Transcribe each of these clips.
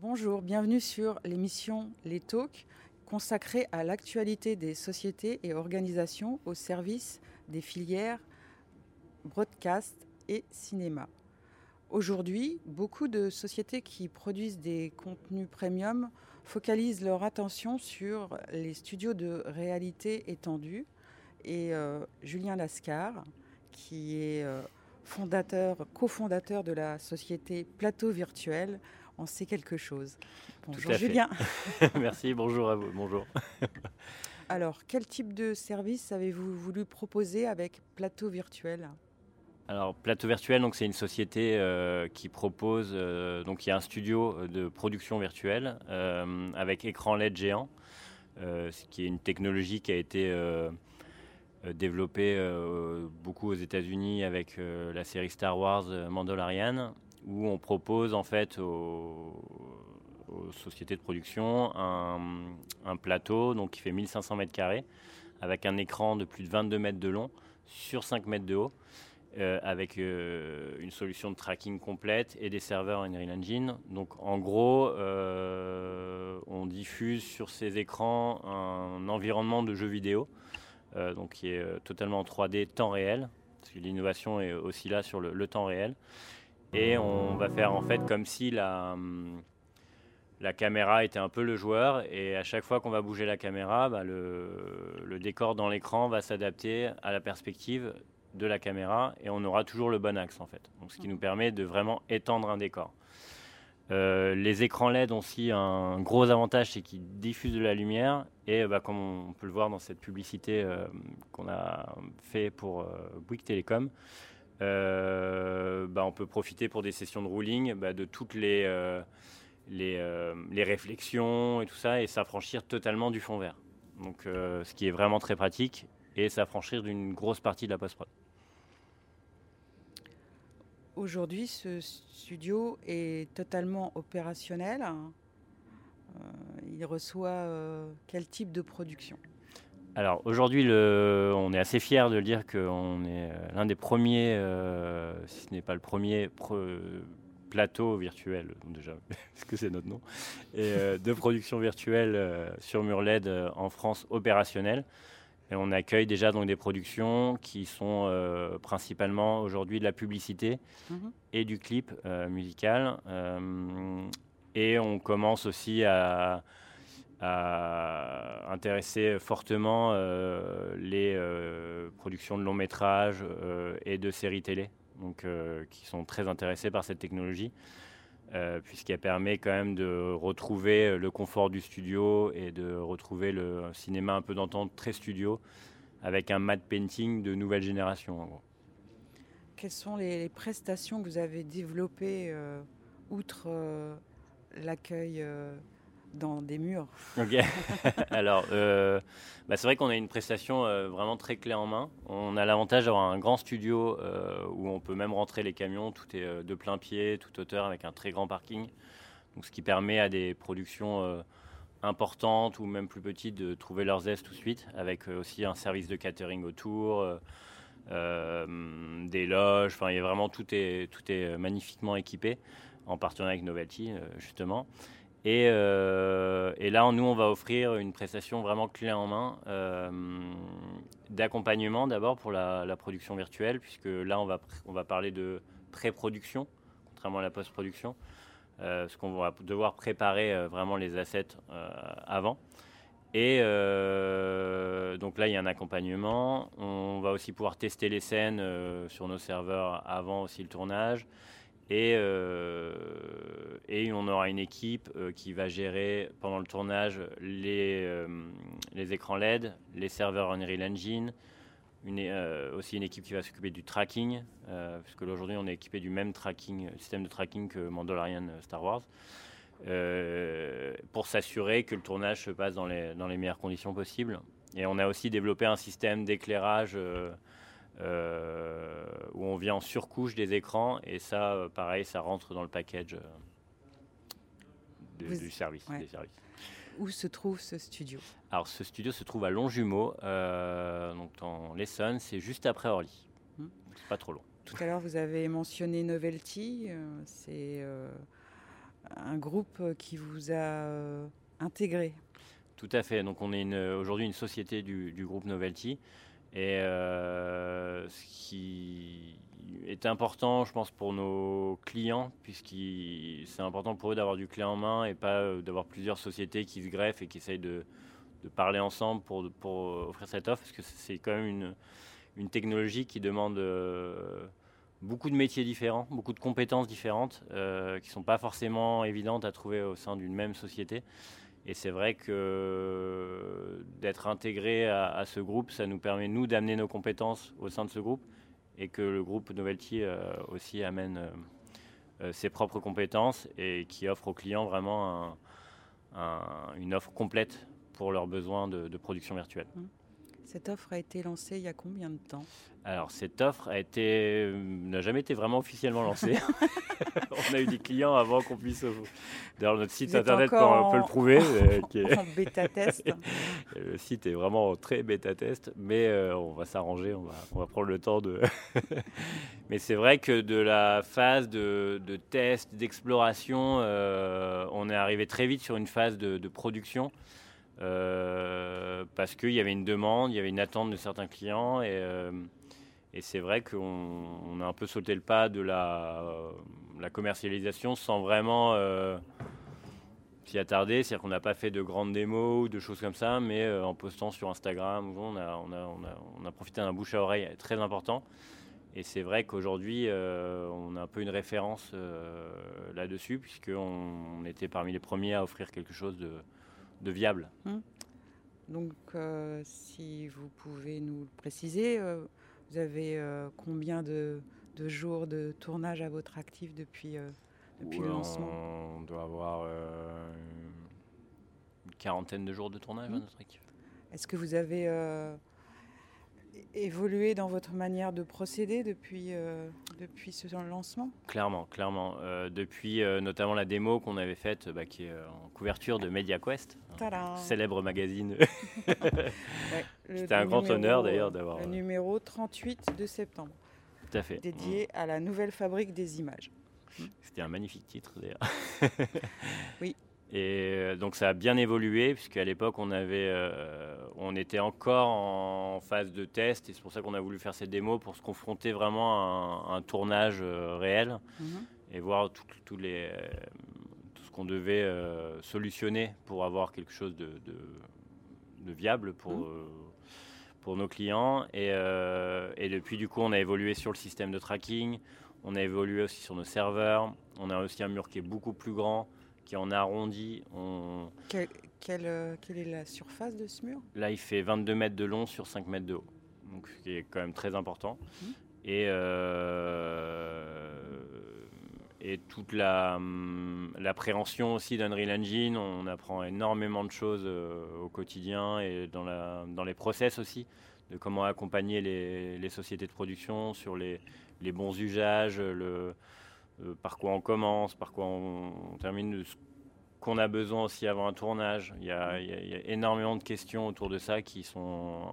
Bonjour, bienvenue sur l'émission Les Talks consacrée à l'actualité des sociétés et organisations au service des filières broadcast et cinéma. Aujourd'hui, beaucoup de sociétés qui produisent des contenus premium focalisent leur attention sur les studios de réalité étendue. Et euh, Julien Lascar, qui est euh, fondateur, cofondateur de la société Plateau Virtuel, en sait quelque chose. Bonjour Julien. Merci, bonjour à vous. Bonjour. Alors, quel type de service avez-vous voulu proposer avec Plateau Virtuel? Alors Plateau Virtuel, donc c'est une société euh, qui propose, euh, donc il y a un studio euh, de production virtuelle avec écran LED géant, ce qui est une technologie qui a été développée beaucoup aux États-Unis avec la série Star Wars Mandalorian, où on propose en fait aux, sociétés de production un, plateau donc qui fait 1500 mètres carrés avec un écran de plus de 22 mètres de long sur 5 mètres de haut euh, avec euh, une solution de tracking complète et des serveurs Unreal Engine. Donc en gros, euh, on diffuse sur ces écrans un environnement de jeu vidéo, donc qui est totalement en 3D temps réel, parce l'innovation est aussi là sur le, temps réel. Et on va faire en fait comme si la, la caméra était un peu le joueur, et à chaque fois qu'on va bouger la caméra, bah, le, le décor dans l'écran va s'adapter à la perspective de la caméra et on aura toujours le bon axe en fait. Donc, ce qui nous permet de vraiment étendre un décor. Euh, les écrans LED ont aussi un gros avantage, c'est qu'ils diffusent de la lumière. Et bah, comme on peut le voir dans cette publicité euh, qu'on a fait pour euh, Bouygues Telecom, bah, on peut profiter pour des sessions de ruling bah, de toutes les, les, les, réflexions et tout ça et s'affranchir totalement du fond vert. Donc, ce qui est vraiment très pratique et s'affranchir d'une grosse partie de la post-prod. Aujourd'hui, ce studio est totalement opérationnel. Euh, il reçoit euh, quel type de production? Alors aujourd'hui, on est assez fier de le dire qu'on est euh, l'un des premiers, si ce n'est pas le premier, plateau virtuel, déjà, parce que c'est notre nom, et, de production virtuelle sur mur LED en France opérationnel. Et on accueille déjà donc des productions qui sont euh, principalement aujourd'hui de la publicité mhm. et du clip euh, musical. Euh, et on commence aussi à, intéresser fortement les productions de longs métrages et de séries télé, donc, qui sont très intéressés par cette technologie. Euh, puisqu'elle permet quand même de retrouver le confort du studio et de retrouver le cinéma un peu d'entente très studio avec un matte painting de nouvelle génération. Quelles sont les, prestations que vous avez développées euh, outre euh, l'accueil dans des murs. Ok. Alors, euh, bah, c'est vrai qu'on a une prestation euh, vraiment très clé en main. On a l'avantage d'avoir un grand studio euh, où on peut même rentrer les camions. Tout est de plein pied, toute hauteur, avec un très grand parking. Donc, ce qui permet à des productions importantes ou même plus petites de trouver leurs aises tout de suite, avec aussi un service de catering autour. des loges, enfin, il y a vraiment tout est, tout est magnifiquement équipé en partenariat avec Novelty justement. Euh, et, là, nous, on va offrir une prestation vraiment clé en main euh, d'accompagnement d'abord pour la, production virtuelle, puisque là, on va, on va parler de pré-production, contrairement à la post-production, euh, parce qu'on va devoir préparer vraiment les assets avant. Et donc là, il y a un accompagnement. On va aussi pouvoir tester les scènes sur nos serveurs avant aussi le tournage. Et, euh, et, on aura une équipe euh, qui va gérer pendant le tournage les, euh, écrans LED, les serveurs Unreal Engine, aussi une équipe qui va s'occuper du tracking, puisque aujourd'hui on est équipé du même tracking, système de tracking que Mandalorian Star Wars, pour s'assurer que le tournage se passe dans les, meilleures conditions possibles. Et on a aussi développé un système d'éclairage où on vient en surcouche des écrans et ça, euh, pareil, ça rentre dans le package euh, du service, des services. Où se trouve ce studio? Alors, ce studio se trouve à Longjumeau, donc dans l'Essonne, c'est juste après Orly. Hmm. C'est pas trop long. Tout à l'heure, vous avez mentionné Novelty. c'est un groupe qui vous a intégré. Tout à fait. Donc on est aujourd'hui une société du, groupe Novelty. Et ce qui est important, je pense, pour nos clients, puisque c'est important pour eux d'avoir du clé en main et pas d'avoir plusieurs sociétés qui se greffent et qui essayent de, parler ensemble pour, pour offrir cette offre, parce que c'est quand même une, technologie qui demande euh, beaucoup de métiers différents, beaucoup de compétences différentes, euh, qui ne sont pas forcément évidentes à trouver au sein d'une même société. Et c'est vrai que d'être intégré à, ce groupe, ça nous permet, nous, d'amener nos compétences au sein de ce groupe et que le groupe Novelty euh, aussi amène ses propres compétences et qui offre aux clients vraiment une offre complète pour leurs besoins de, production virtuelle. Mmh. Cette offre a été lancée il y a combien de temps? Alors cette offre a été euh, n'a jamais été vraiment officiellement lancée. on a eu des clients avant qu'on puisse. Euh, d'ailleurs notre site internet on peut le prouver. Euh, qui est... en bêta test. le site est vraiment très bêta test, mais on va s'arranger, on va, on va prendre le temps de. mais c'est vrai que de la phase de, de test, d'exploration, on est arrivé très vite sur une phase de, de production. Euh, parce qu'il y avait une demande, il y avait une attente de certains clients et, euh, c'est vrai qu'on a un peu sauté le pas de la, la commercialisation sans vraiment euh, s'y attarder. C'est-à-dire qu'on n'a pas fait de grandes démos ou de choses comme ça, mais en postant sur Instagram, on a, profité d'un bouche à oreille très important. Et c'est vrai qu'aujourd'hui, on a un peu une référence là-dessus, puisqu'on on était parmi les premiers à offrir quelque chose de, de viable. Hum. Donc, euh, si vous pouvez nous le préciser, euh, vous avez euh, combien de, jours de tournage à votre actif depuis, depuis le lancement On doit avoir une quarantaine de jours de tournage à hum. notre actif. Est-ce que vous avez évolué dans votre manière de procéder depuis, euh, depuis ce lancement? Clairement, clairement. Euh, depuis euh, notamment la démo qu'on avait faite, bah, qui est en couverture de MediaQuest, célèbre magazine. C'était un grand honneur d'ailleurs d'avoir. Le numéro 38 de septembre. Tout à fait. Dédié à la nouvelle fabrique des images. C'était un magnifique titre d'ailleurs. oui, et euh, donc ça a bien évolué, puisqu'à l'époque on, avait, euh, on était encore en phase de test, et c'est pour ça qu'on a voulu faire cette démo, pour se confronter vraiment à un, tournage euh, réel, mhm. et voir tout, les, tout ce qu'on devait solutionner pour avoir quelque chose de, de, viable pour, mhm. pour nos clients. Et, et depuis du coup on a évolué sur le système de tracking, on a évolué aussi sur nos serveurs, on a aussi un mur qui est beaucoup plus grand qui en arrondi. On... Quelle, quelle, est la surface de ce mur? Là, il fait 22 mètres de long sur 5 mètres de haut, donc ce qui est quand même très important. Mhm. Et, euh, et toute la, hum, l'appréhension aussi d'Unreal Engine, on apprend énormément de choses euh, au quotidien et dans, la, dans les process aussi, de comment accompagner les, les sociétés de production sur les, les bons usages, le, euh, par quoi on commence, par quoi on, termine, ce qu'on a besoin aussi avant un tournage. Il y, a, énormément de questions autour de ça qui sont.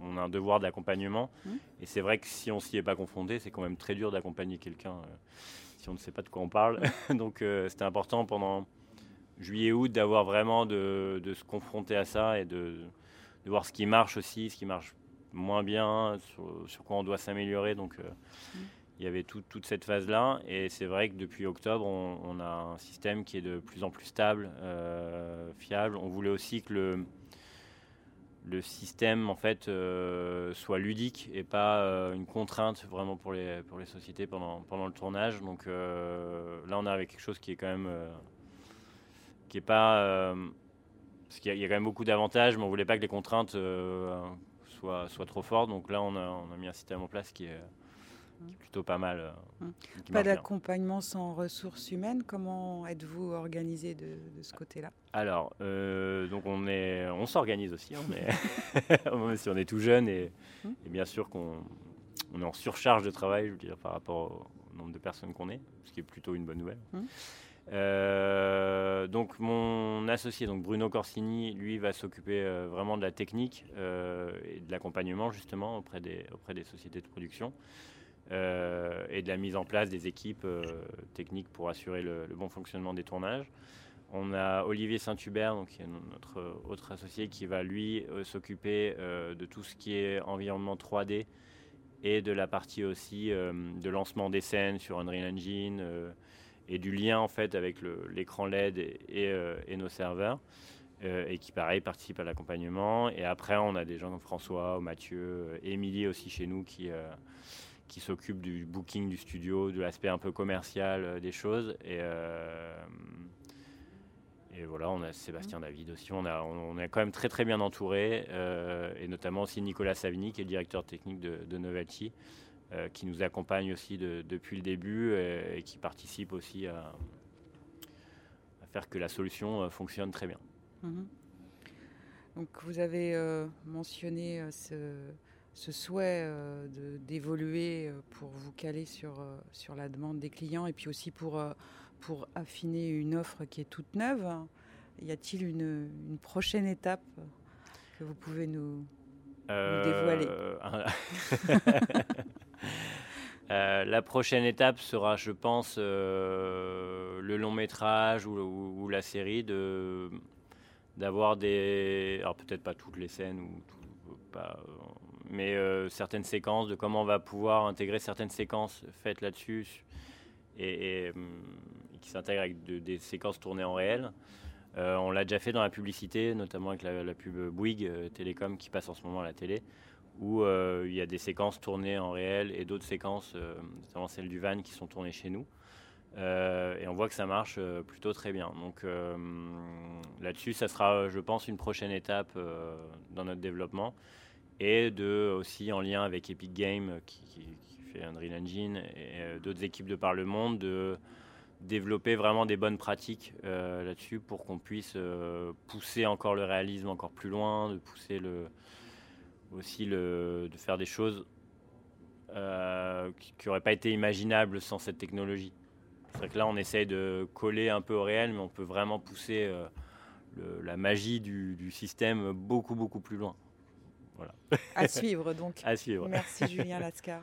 On a un devoir d'accompagnement. Mmh. Et c'est vrai que si on s'y est pas confronté, c'est quand même très dur d'accompagner quelqu'un euh, si on ne sait pas de quoi on parle. Donc euh, c'était important pendant juillet-août d'avoir vraiment de, se confronter à ça et de, voir ce qui marche aussi, ce qui marche moins bien, sur, quoi on doit s'améliorer. Donc. Mmh il y avait toute cette phase-là. Et c'est vrai que depuis octobre, on, a un système qui est de plus en plus stable, euh, fiable. On voulait aussi que le, système en fait euh, soit ludique et pas euh, une contrainte vraiment pour les, sociétés pendant, le tournage. Donc là, on a quelque chose qui est quand même qui est pas parce qu'il y, a quand même beaucoup d'avantages, mais on voulait pas que les contraintes soient, soient trop fortes. Donc là, on a, on a mis un système en place qui est plutôt pas mal. Euh, hum. Pas d'accompagnement sans ressources humaines. Comment êtes-vous organisé de, ce côté-là? Alors, euh, donc on est, on s'organise aussi. Hein, mais si on est tout jeune et, hum. bien sûr qu'on on est en surcharge de travail, je veux dire, par rapport au nombre de personnes qu'on est, ce qui est plutôt une bonne nouvelle. Euh, donc mon associé, donc Bruno Corsini, lui va s'occuper vraiment de la technique et de l'accompagnement justement auprès des, auprès des sociétés de production. Et de la mise en place des équipes techniques pour assurer le, bon fonctionnement des tournages. On a Olivier Saint-Hubert, notre autre associé, qui va lui s'occuper de tout ce qui est environnement 3D et de la partie aussi de lancement des scènes sur Unreal Engine et du lien en fait avec l'écran LED et, nos serveurs. Euh, et qui pareil participe à l'accompagnement. Et après, on a des gens comme François, Mathieu, euh, Émilie aussi chez nous qui, euh, qui s'occupent du booking du studio, de l'aspect un peu commercial des choses. Et, et voilà, on a Sébastien mmh. David aussi. On, a, on, est quand même très très bien entouré, et notamment aussi Nicolas Savini, qui est le directeur technique de, de Novelty, qui nous accompagne aussi depuis le début et, qui participe aussi à, à faire que la solution fonctionne très bien. Mhm. Donc vous avez euh, mentionné euh, ce, souhait euh, d'évoluer pour vous caler sur, sur la demande des clients et puis aussi pour, pour affiner une offre qui est toute neuve. Y a-t-il une, une, prochaine étape que vous pouvez nous, dévoiler? La prochaine étape sera, je pense, le long métrage ou, ou la série de d'avoir des. Alors peut-être pas toutes les scènes, ou pas, mais euh, certaines séquences, de comment on va pouvoir intégrer certaines séquences faites là-dessus et, hum, qui s'intègrent avec des séquences tournées en réel. Euh, on l'a déjà fait dans la publicité, notamment avec la, pub Bouygues euh, Télécom qui passe en ce moment à la télé, où il y a des séquences tournées en réel et d'autres séquences, notamment celles du van, qui sont tournées chez nous. Euh, et on voit que ça marche euh, plutôt très bien. Donc euh, là-dessus, ça sera, je pense, une prochaine étape dans notre développement. Et de, aussi en lien avec Epic Games, qui, fait Unreal Engine, et d'autres équipes de par le monde, de développer vraiment des bonnes pratiques là-dessus pour qu'on puisse pousser encore le réalisme encore plus loin, de pousser le, aussi le, de faire des choses qui n'auraient pas été imaginables sans cette technologie. C'est vrai que là, on essaye de coller un peu au réel, mais on peut vraiment pousser euh, la magie du, système beaucoup, beaucoup plus loin. Voilà. À suivre donc. À suivre. Merci Julien Lascar.